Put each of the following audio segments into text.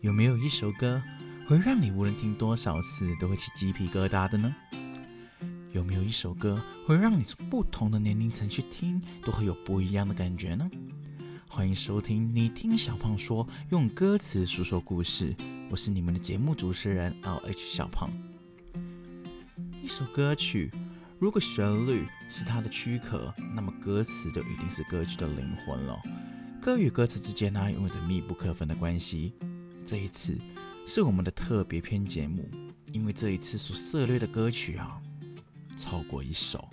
有没有一首歌会让你无论听多少次都会起鸡皮疙瘩的呢？有没有一首歌会让你从不同的年龄层去听都会有不一样的感觉呢？欢迎收听《你听小胖说》，用歌词诉说故事。我是你们的节目主持人 L H 小胖。一首歌曲，如果旋律是它的躯壳，那么歌词就一定是歌曲的灵魂了。歌与歌词之间呢，拥有着密不可分的关系。这一次是我们的特别篇节目，因为这一次所涉猎的歌曲啊，超过一首。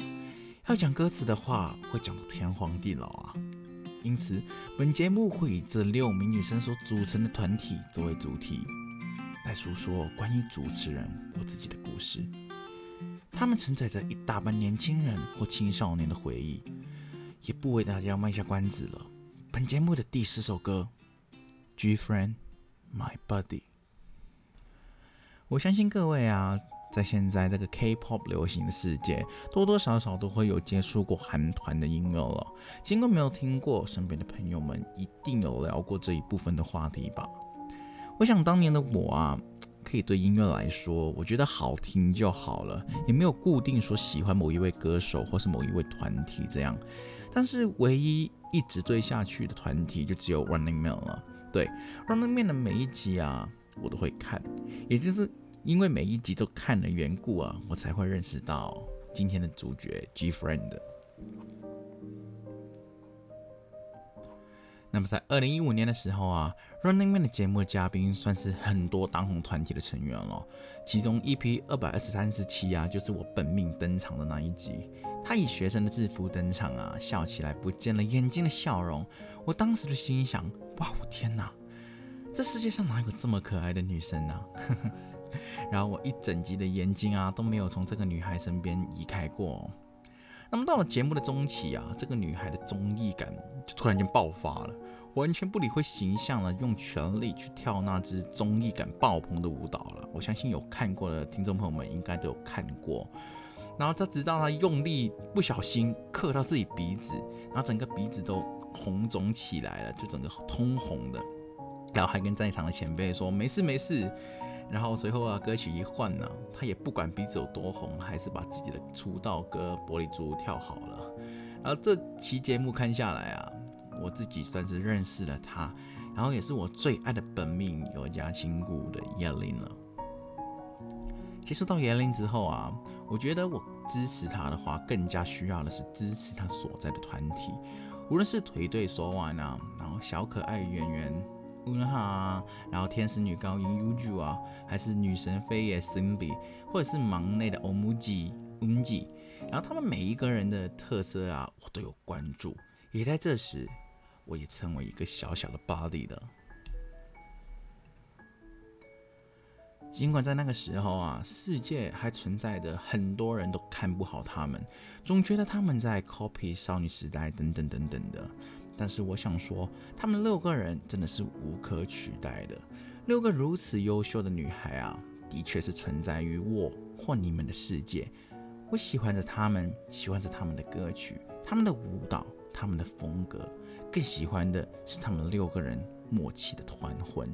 要讲歌词的话，会讲到天荒地老啊。因此，本节目会以这六名女生所组成的团体作为主题，来诉说关于主持人我自己的故事。他们承载着一大半年轻人或青少年的回忆，也不为大家卖下关子了。本节目的第十首歌，《G Friend》。My body，我相信各位啊，在现在这个 K-pop 流行的世界，多多少少都会有接触过韩团的音乐了。尽管没有听过，身边的朋友们一定有聊过这一部分的话题吧。我想当年的我啊，可以对音乐来说，我觉得好听就好了，也没有固定说喜欢某一位歌手或是某一位团体这样。但是唯一一直对下去的团体，就只有 Running Man 了。对，Running Man 的每一集啊，我都会看，也就是因为每一集都看的缘故啊，我才会认识到今天的主角 G Friend。那么在二零一五年的时候啊，Running Man 的节目嘉宾算是很多当红团体的成员了，其中 EP 二百二十三十七啊，就是我本命登场的那一集。他以学生的制服登场啊，笑起来不见了眼睛的笑容。我当时就心想：哇，我天哪，这世界上哪有这么可爱的女生呢？然后我一整集的眼睛啊都没有从这个女孩身边移开过。那么到了节目的中期啊，这个女孩的综艺感就突然间爆发了，完全不理会形象了，用全力去跳那支综艺感爆棚的舞蹈了。我相信有看过的听众朋友们应该都有看过。然后他直到他用力不小心刻到自己鼻子，然后整个鼻子都红肿起来了，就整个通红的。然后还跟在场的前辈说没事没事。然后随后啊，歌曲一换呢，他也不管鼻子有多红，还是把自己的出道歌《玻璃珠》跳好了。然后这期节目看下来啊，我自己算是认识了他，然后也是我最爱的本命有家亲故的叶琳了。接触到叶琳之后啊。我觉得我支持他的话，更加需要的是支持他所在的团体，无论是腿队手腕啊，然后小可爱演员乌哈啊，然后天使女高音 Uju 啊，还是女神飞野 Simbi，或者是忙内的 Omuji Unji，然后他们每一个人的特色啊，我都有关注。也在这时，我也成为一个小小的 body 了。尽管在那个时候啊，世界还存在着很多人都看不好他们，总觉得他们在 copy 少女时代等等等等的。但是我想说，他们六个人真的是无可取代的。六个如此优秀的女孩啊，的确是存在于我或你们的世界。我喜欢着他们，喜欢着他们的歌曲、他们的舞蹈、他们的风格，更喜欢的是他们六个人默契的团魂。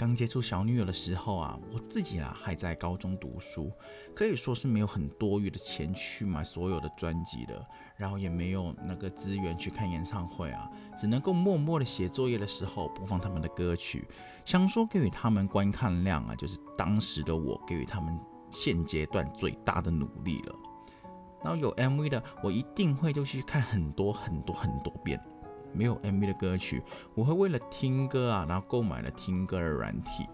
刚接触小女友的时候啊，我自己啊还在高中读书，可以说是没有很多余的钱去买所有的专辑的，然后也没有那个资源去看演唱会啊，只能够默默的写作业的时候播放他们的歌曲，想说给予他们观看量啊，就是当时的我给予他们现阶段最大的努力了。然后有 MV 的，我一定会就去看很多很多很多遍。没有 MV 的歌曲，我会为了听歌啊，然后购买了听歌的软体。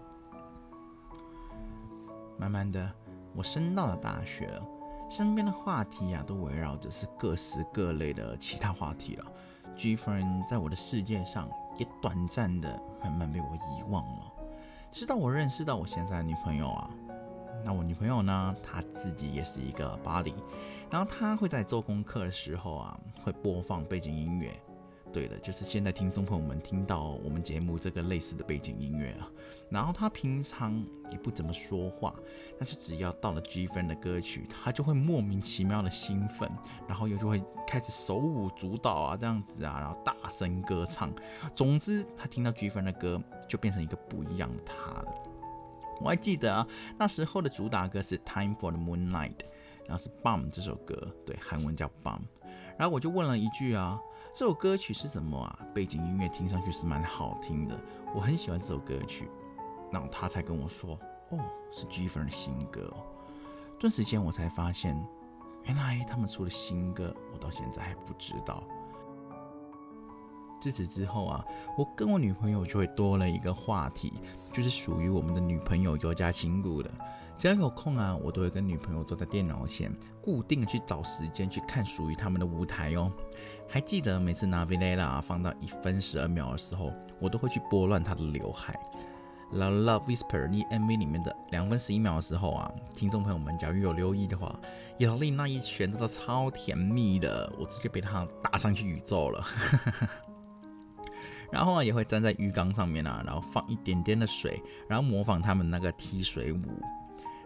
慢慢的，我升到了大学了，身边的话题啊，都围绕着是各式各类的其他话题了。G friend 在我的世界上也短暂的慢慢被我遗忘了。直到我认识到我现在的女朋友啊，那我女朋友呢，她自己也是一个巴黎，然后她会在做功课的时候啊，会播放背景音乐。对了，就是现在听众朋友们听到我们节目这个类似的背景音乐啊。然后他平常也不怎么说话，但是只要到了 G Friend 的歌曲，他就会莫名其妙的兴奋，然后又就会开始手舞足蹈啊，这样子啊，然后大声歌唱。总之，他听到 G Friend 的歌，就变成一个不一样的他了。我还记得啊，那时候的主打歌是 Time for the Moonlight，然后是 Bomb 这首歌，对，韩文叫 Bomb。然后我就问了一句啊，这首歌曲是什么啊？背景音乐听上去是蛮好听的，我很喜欢这首歌曲。然后他才跟我说，哦，是 G 粉的新歌。顿时间我才发现，原来他们出了新歌，我到现在还不知道。自此之后啊，我跟我女朋友就会多了一个话题，就是属于我们的女朋友有加情鼓的。只要有空啊，我都会跟女朋友坐在电脑前，固定去找时间去看属于他们的舞台哦。还记得每次拿 Villa 放到一分十二秒的时候，我都会去拨乱她的刘海。《The Love Whisper》你 MV 里面的两分十一秒的时候啊，听众朋友们假如有留意的话，姚丽那一拳真的超甜蜜的，我直接被她打上去宇宙了。然后啊，也会站在浴缸上面啊，然后放一点点的水，然后模仿他们那个踢水舞。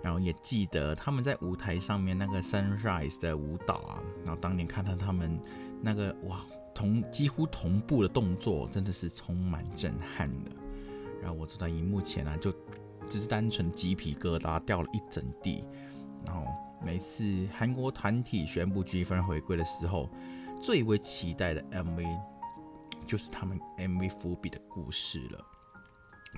然后也记得他们在舞台上面那个 Sunrise 的舞蹈啊，然后当年看到他们那个哇同几乎同步的动作，真的是充满震撼的。然后我坐在荧幕前啊，就只是单纯鸡皮疙瘩掉了一整地。然后每次韩国团体宣布 G 分回归的时候，最为期待的 MV 就是他们 MV 伏笔的故事了。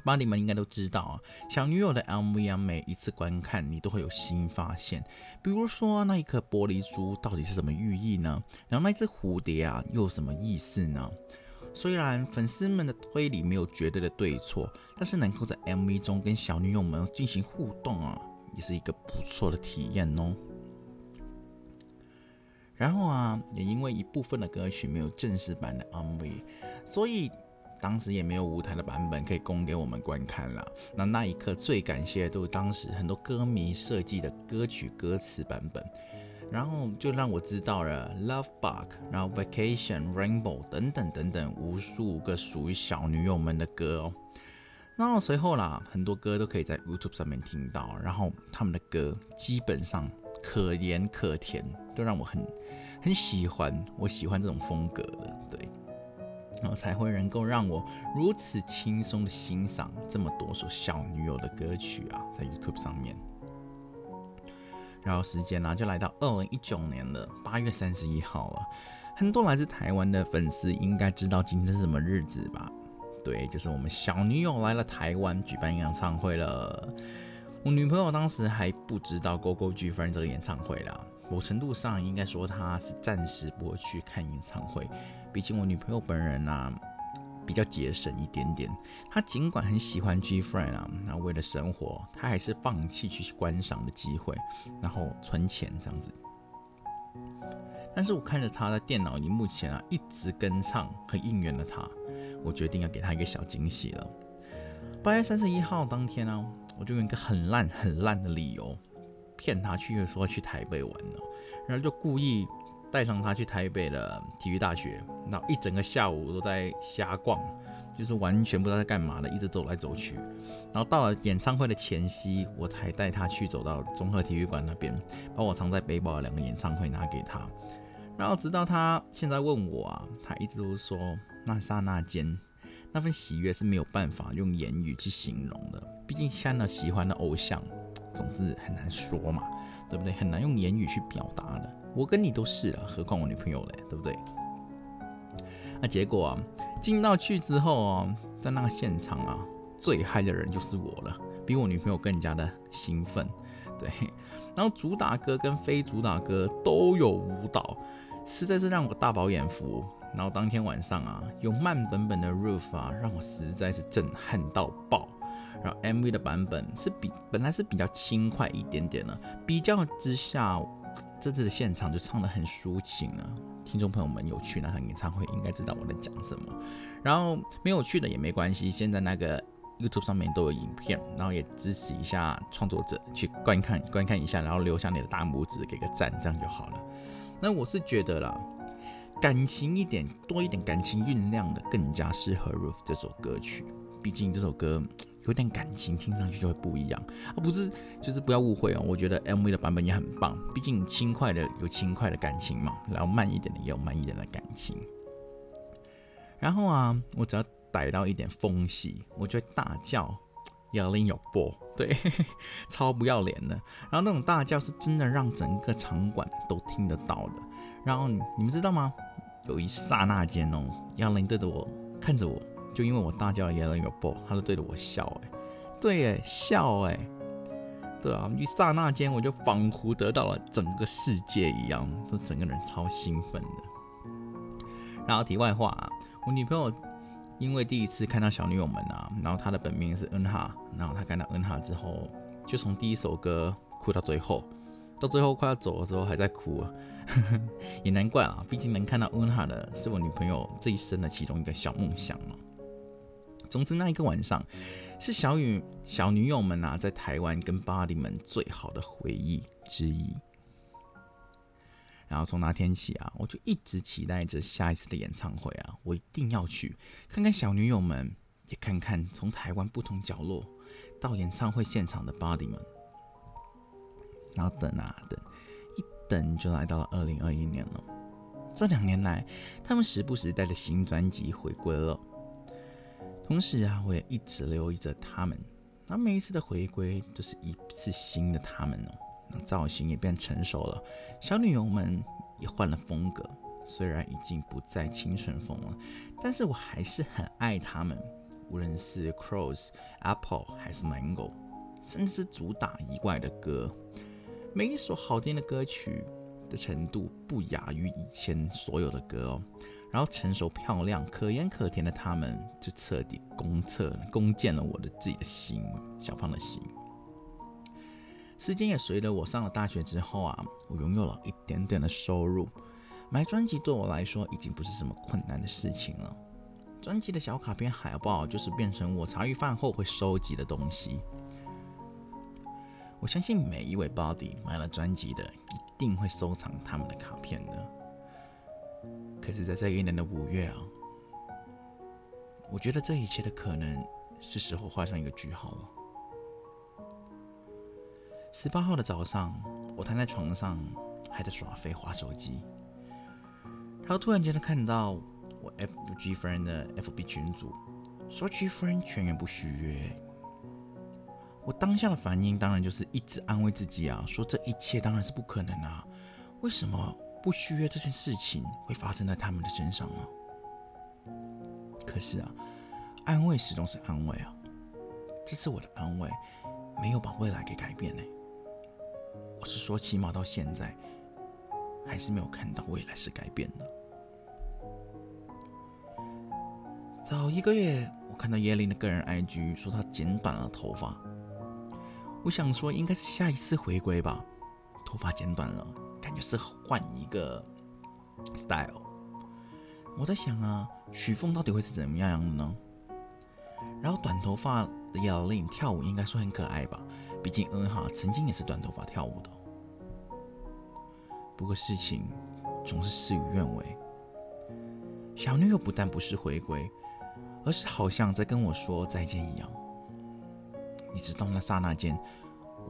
巴你们应该都知道啊，小女友的 MV 啊，每一次观看你都会有新发现。比如说那一颗玻璃珠到底是什么寓意呢？然后那只蝴蝶啊又有什么意思呢？虽然粉丝们的推理没有绝对的对错，但是能够在 MV 中跟小女友们进行互动啊，也是一个不错的体验哦。然后啊，也因为一部分的歌曲没有正式版的 MV，所以。当时也没有舞台的版本可以供给我们观看了。那那一刻最感谢的都是当时很多歌迷设计的歌曲歌词版本，然后就让我知道了《Love Bug》，然后《Vacation》、《Rainbow》等等等等无数个属于小女友们的歌哦。那随后啦，很多歌都可以在 YouTube 上面听到，然后他们的歌基本上可盐可甜，都让我很很喜欢。我喜欢这种风格的，对。然后才会能够让我如此轻松的欣赏这么多首小女友的歌曲啊，在 YouTube 上面。然后时间呢，就来到二零一九年的八月三十一号了。很多来自台湾的粉丝应该知道今天是什么日子吧？对，就是我们小女友来了台湾举办演唱会了。我女朋友当时还不知道 Go Go 举办这个演唱会了。某程度上应该说他是暂时不会去看演唱会。毕竟我女朋友本人啊比较节省一点点，她尽管很喜欢 G Friend 啊，那为了生活，她还是放弃去观赏的机会，然后存钱这样子。但是我看着她在电脑荧幕前啊一直跟唱，很应援的她，我决定要给她一个小惊喜了。八月三十一号当天呢，我就用一个很烂很烂的理由骗他去说去台北玩了，然后就故意。带上他去台北的体育大学，然后一整个下午都在瞎逛，就是完全不知道在干嘛的，一直走来走去。然后到了演唱会的前夕，我才带他去走到综合体育馆那边，把我藏在背包的两个演唱会拿给他。然后直到他现在问我啊，他一直都是说那刹那间那份喜悦是没有办法用言语去形容的。毕竟像那喜欢的偶像，总是很难说嘛，对不对？很难用言语去表达的。我跟你都是啊，何况我女朋友嘞，对不对？那结果啊，进到去之后啊，在那个现场啊，最嗨的人就是我了，比我女朋友更加的兴奋。对，然后主打歌跟非主打歌都有舞蹈，实在是让我大饱眼福。然后当天晚上啊，有慢本本的 roof 啊，让我实在是震撼到爆。然后 MV 的版本是比本来是比较轻快一点点的，比较之下。这次的现场就唱得很抒情啊，听众朋友们有去那场演唱会应该知道我在讲什么。然后没有去的也没关系，现在那个 YouTube 上面都有影片，然后也支持一下创作者去观看观看一下，然后留下你的大拇指，给个赞，这样就好了。那我是觉得啦，感情一点多一点感情酝酿的，更加适合《Roof》这首歌曲。毕竟这首歌有点感情，听上去就会不一样。而不是，就是不要误会哦。我觉得 MV 的版本也很棒，毕竟轻快的有轻快的感情嘛，然后慢一点的也有慢一点的感情。然后啊，我只要逮到一点缝隙，我就会大叫，要拎有波，对，超不要脸的。然后那种大叫是真的让整个场馆都听得到的。然后你们知道吗？有一刹那间哦，杨林对着我看着我，就因为我大叫“杨林有爆”，他就对着我笑，哎，对，哎，笑，哎，对啊，一刹那间我就仿佛得到了整个世界一样，就整个人超兴奋的。然后题外话啊，我女朋友因为第一次看到小女友们啊，然后她的本名是恩哈，然后她看到恩哈之后，就从第一首歌哭到最后，到最后快要走的时候还在哭。啊 也难怪啊，毕竟能看到恩哈的是我女朋友这一生的其中一个小梦想嘛。总之那一个晚上，是小雨小女友们啊在台湾跟巴黎们最好的回忆之一。然后从那天起啊，我就一直期待着下一次的演唱会啊，我一定要去看看小女友们，也看看从台湾不同角落到演唱会现场的巴黎们。然后等啊等。一等就来到了二零二一年了。这两年来，他们时不时带着新专辑回归了。同时啊，我也一直留意着他们。那每一次的回归，都是一次新的他们哦。造型也变成熟了，小女友们也换了风格。虽然已经不再青春风了，但是我还是很爱他们。无论是 Cross、Apple 还是 Mango，甚至是主打以外的歌。每一首好听的歌曲的程度不亚于以前所有的歌哦，然后成熟漂亮、可盐可甜的他们，就彻底攻测、攻建了我的自己的心，小胖的心。时间也随着我上了大学之后啊，我拥有了一点点的收入，买专辑对我来说已经不是什么困难的事情了。专辑的小卡片、海报就是变成我茶余饭后会收集的东西。我相信每一位 Body 买了专辑的，一定会收藏他们的卡片的。可是，在这一年的五月啊，我觉得这一切的可能是时候画上一个句号了。十八号的早上，我瘫在床上，还在耍废划手机，然后突然间的看到我 FG friend 的 FB 群组说 G friend 全员不续约。我当下的反应当然就是一直安慰自己啊，说这一切当然是不可能啊，为什么不续约这件事情会发生在他们的身上吗？可是啊，安慰始终是安慰啊，这次我的安慰没有把未来给改变呢。我是说，起码到现在还是没有看到未来是改变的。早一个月，我看到耶琳的个人 IG 说她剪短了头发。我想说，应该是下一次回归吧。头发剪短了，感觉是换一个 style。我在想啊，曲风到底会是怎么样的呢？然后短头发的姚令跳舞应该说很可爱吧，毕竟恩哈曾经也是短头发跳舞的。不过事情总是事与愿违，小女友不但不是回归，而是好像在跟我说再见一样。你知道那刹那间，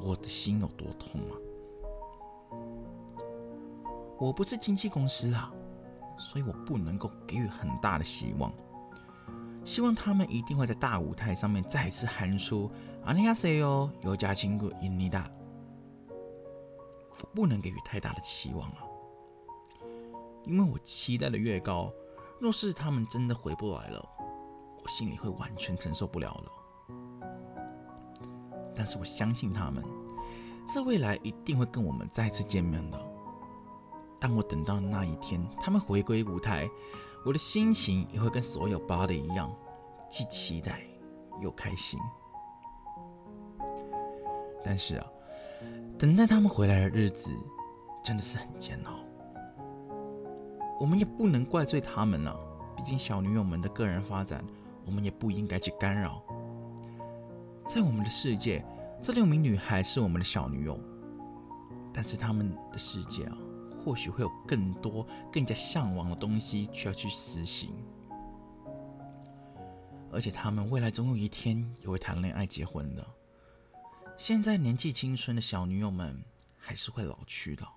我的心有多痛吗？我不是经纪公司啊，所以我不能够给予很大的希望。希望他们一定会在大舞台上面再次喊出“阿尼亚塞哟，有加亲故印尼达”。我不能给予太大的期望啊，因为我期待的越高，若是他们真的回不来了，我心里会完全承受不了了。但是我相信他们，在未来一定会跟我们再次见面的。当我等到那一天，他们回归舞台，我的心情也会跟所有 body 一样，既期待又开心。但是啊，等待他们回来的日子真的是很煎熬。我们也不能怪罪他们了，毕竟小女友们的个人发展，我们也不应该去干扰。在我们的世界，这六名女孩是我们的小女友，但是他们的世界啊，或许会有更多更加向往的东西需要去实行。而且他们未来总有一天也会谈恋爱、结婚的。现在年纪青春的小女友们还是会老去的。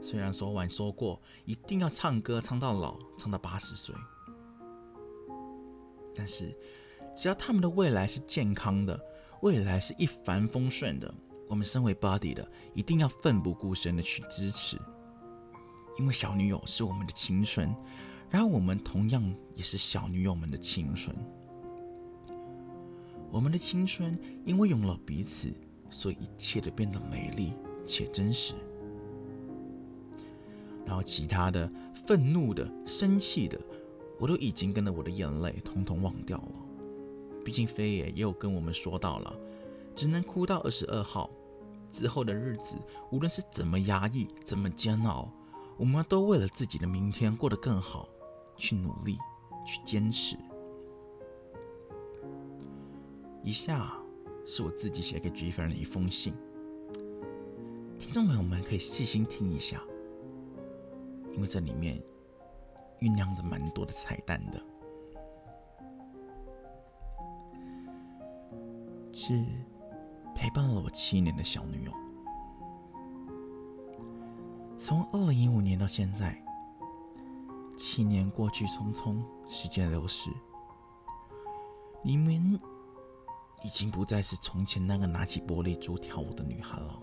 虽然昨晚说过一定要唱歌唱到老，唱到八十岁，但是只要他们的未来是健康的，未来是一帆风顺的，我们身为 body 的一定要奋不顾身的去支持，因为小女友是我们的青春。然后我们同样也是小女友们的青春，我们的青春因为有了彼此，所以一切都变得美丽且真实。然后其他的愤怒的、生气的，我都已经跟着我的眼泪统统忘掉了。毕竟飞爷也有跟我们说到了，只能哭到二十二号之后的日子，无论是怎么压抑、怎么煎熬，我们都为了自己的明天过得更好。去努力，去坚持。以下是我自己写给 G 粉的一封信，听众朋友们可以细心听一下，因为这里面酝酿着蛮多的彩蛋的。是陪伴了我七年的小女友，从二零一五年到现在。七年过去匆匆，时间流逝，你们已经不再是从前那个拿起玻璃珠跳舞的女孩了。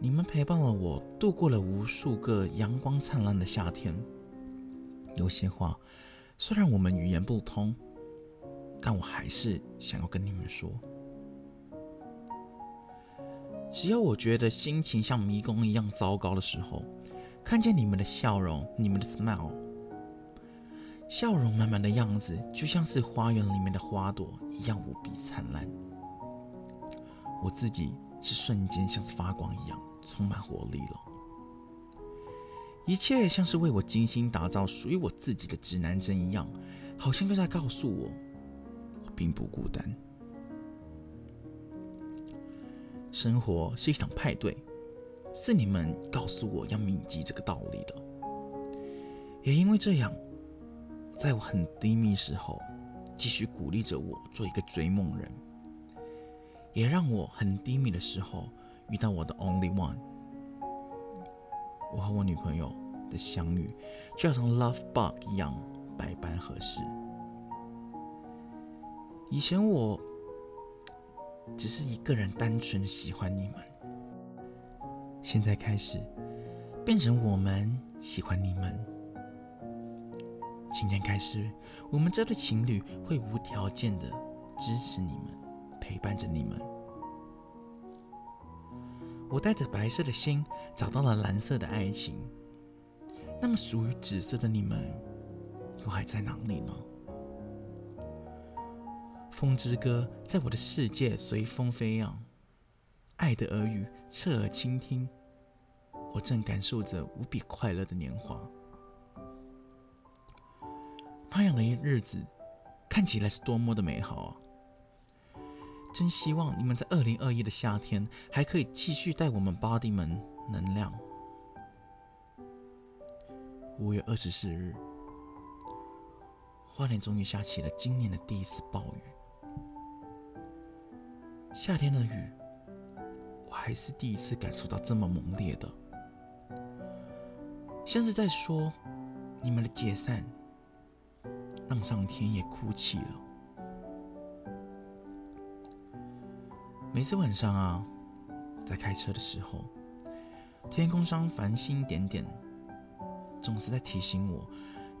你们陪伴了我，度过了无数个阳光灿烂的夏天。有些话，虽然我们语言不通，但我还是想要跟你们说。只要我觉得心情像迷宫一样糟糕的时候。看见你们的笑容，你们的 smile，笑容满满的样子，就像是花园里面的花朵一样无比灿烂。我自己是瞬间像是发光一样，充满活力了。一切像是为我精心打造属于我自己的指南针一样，好像就在告诉我，我并不孤单。生活是一场派对。是你们告诉我要铭记这个道理的，也因为这样，在我很低迷时候，继续鼓励着我做一个追梦人，也让我很低迷的时候遇到我的 only one。我和我女朋友的相遇，就像 love bug 一样百般合适。以前我只是一个人单纯的喜欢你们。现在开始，变成我们喜欢你们。今天开始，我们这对情侣会无条件的支持你们，陪伴着你们。我带着白色的心找到了蓝色的爱情，那么属于紫色的你们又还在哪里呢？风之歌在我的世界随风飞扬。爱的耳语，侧耳倾听，我正感受着无比快乐的年华。那样的日子看起来是多么的美好啊！真希望你们在二零二一的夏天还可以继续带我们 body 们能量。五月二十四日，花莲终于下起了今年的第一次暴雨，夏天的雨。我还是第一次感受到这么猛烈的，像是在说你们的解散，让上天也哭泣了。每次晚上啊，在开车的时候，天空上繁星点点，总是在提醒我，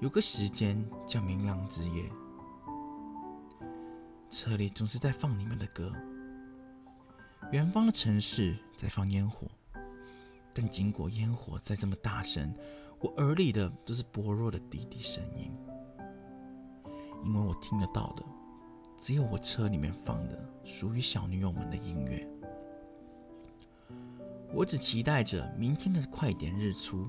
有个时间叫明亮之夜。车里总是在放你们的歌。远方的城市在放烟火，但尽管烟火再这么大声，我耳里的都是薄弱的滴滴声音，因为我听得到的只有我车里面放的属于小女友们的音乐。我只期待着明天的快点日出，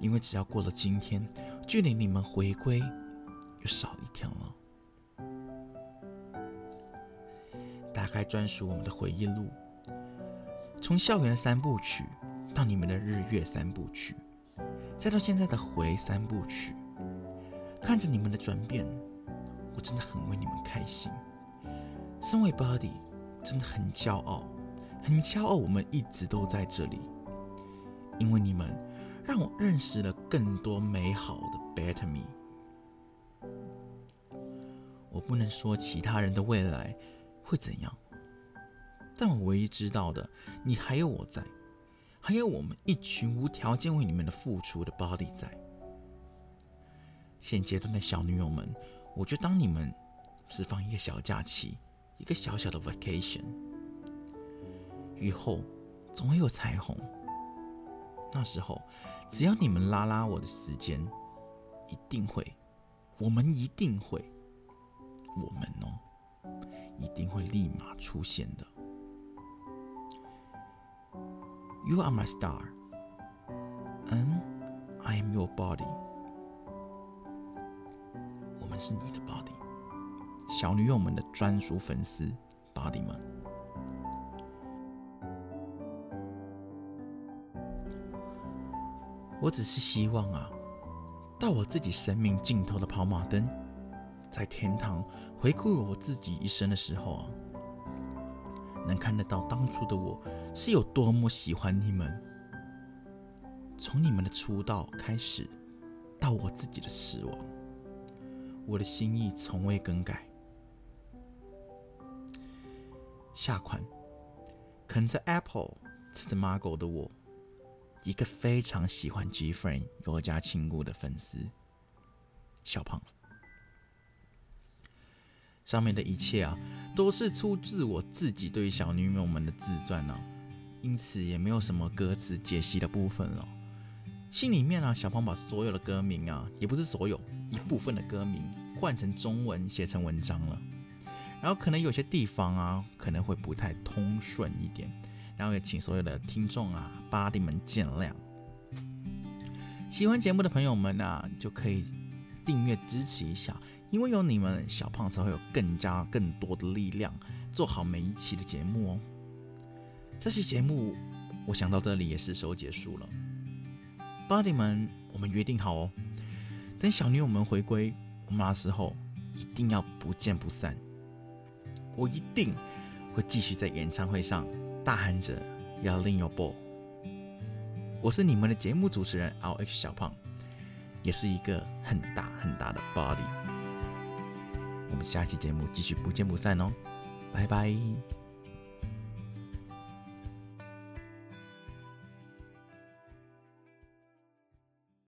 因为只要过了今天，距离你们回归又少一天了。开专属我们的回忆录，从校园的三部曲到你们的日月三部曲，再到现在的回三部曲，看着你们的转变，我真的很为你们开心。身为 Body，真的很骄傲，很骄傲我们一直都在这里，因为你们让我认识了更多美好的 Better Me。我不能说其他人的未来会怎样。但我唯一知道的，你还有我在，还有我们一群无条件为你们的付出的 body 在。现阶段的小女友们，我就当你们是放一个小假期，一个小小的 vacation。雨后总会有彩虹，那时候只要你们拉拉我的时间，一定会，我们一定会，我们哦，一定会立马出现的。You are my star, and I am your body. 我们是你的 body，小女友们的专属粉丝 body 们。我只是希望啊，到我自己生命尽头的跑马灯，在天堂回顾我自己一生的时候啊。能看得到当初的我是有多么喜欢你们，从你们的出道开始，到我自己的死亡，我的心意从未更改。下款，啃着 Apple 吃着 Margo 的我，一个非常喜欢 G Friend 有加亲故的粉丝，小胖。上面的一切啊，都是出自我自己对于小女友们的自传呢，因此也没有什么歌词解析的部分了。信里面啊，小胖把所有的歌名啊，也不是所有，一部分的歌名换成中文写成文章了。然后可能有些地方啊，可能会不太通顺一点，然后也请所有的听众啊、巴蒂们见谅。喜欢节目的朋友们啊，就可以订阅支持一下。因为有你们，小胖才会有更加更多的力量做好每一期的节目哦。这期节目我想到这里也是时候结束了。Body 们，我们约定好哦，等小女友们回归，我们那时候一定要不见不散。我一定会继续在演唱会上大喊着要令有 b 我是你们的节目主持人 L H 小胖，也是一个很大很大的 Body。我们下期节目继续不见不散哦，拜拜。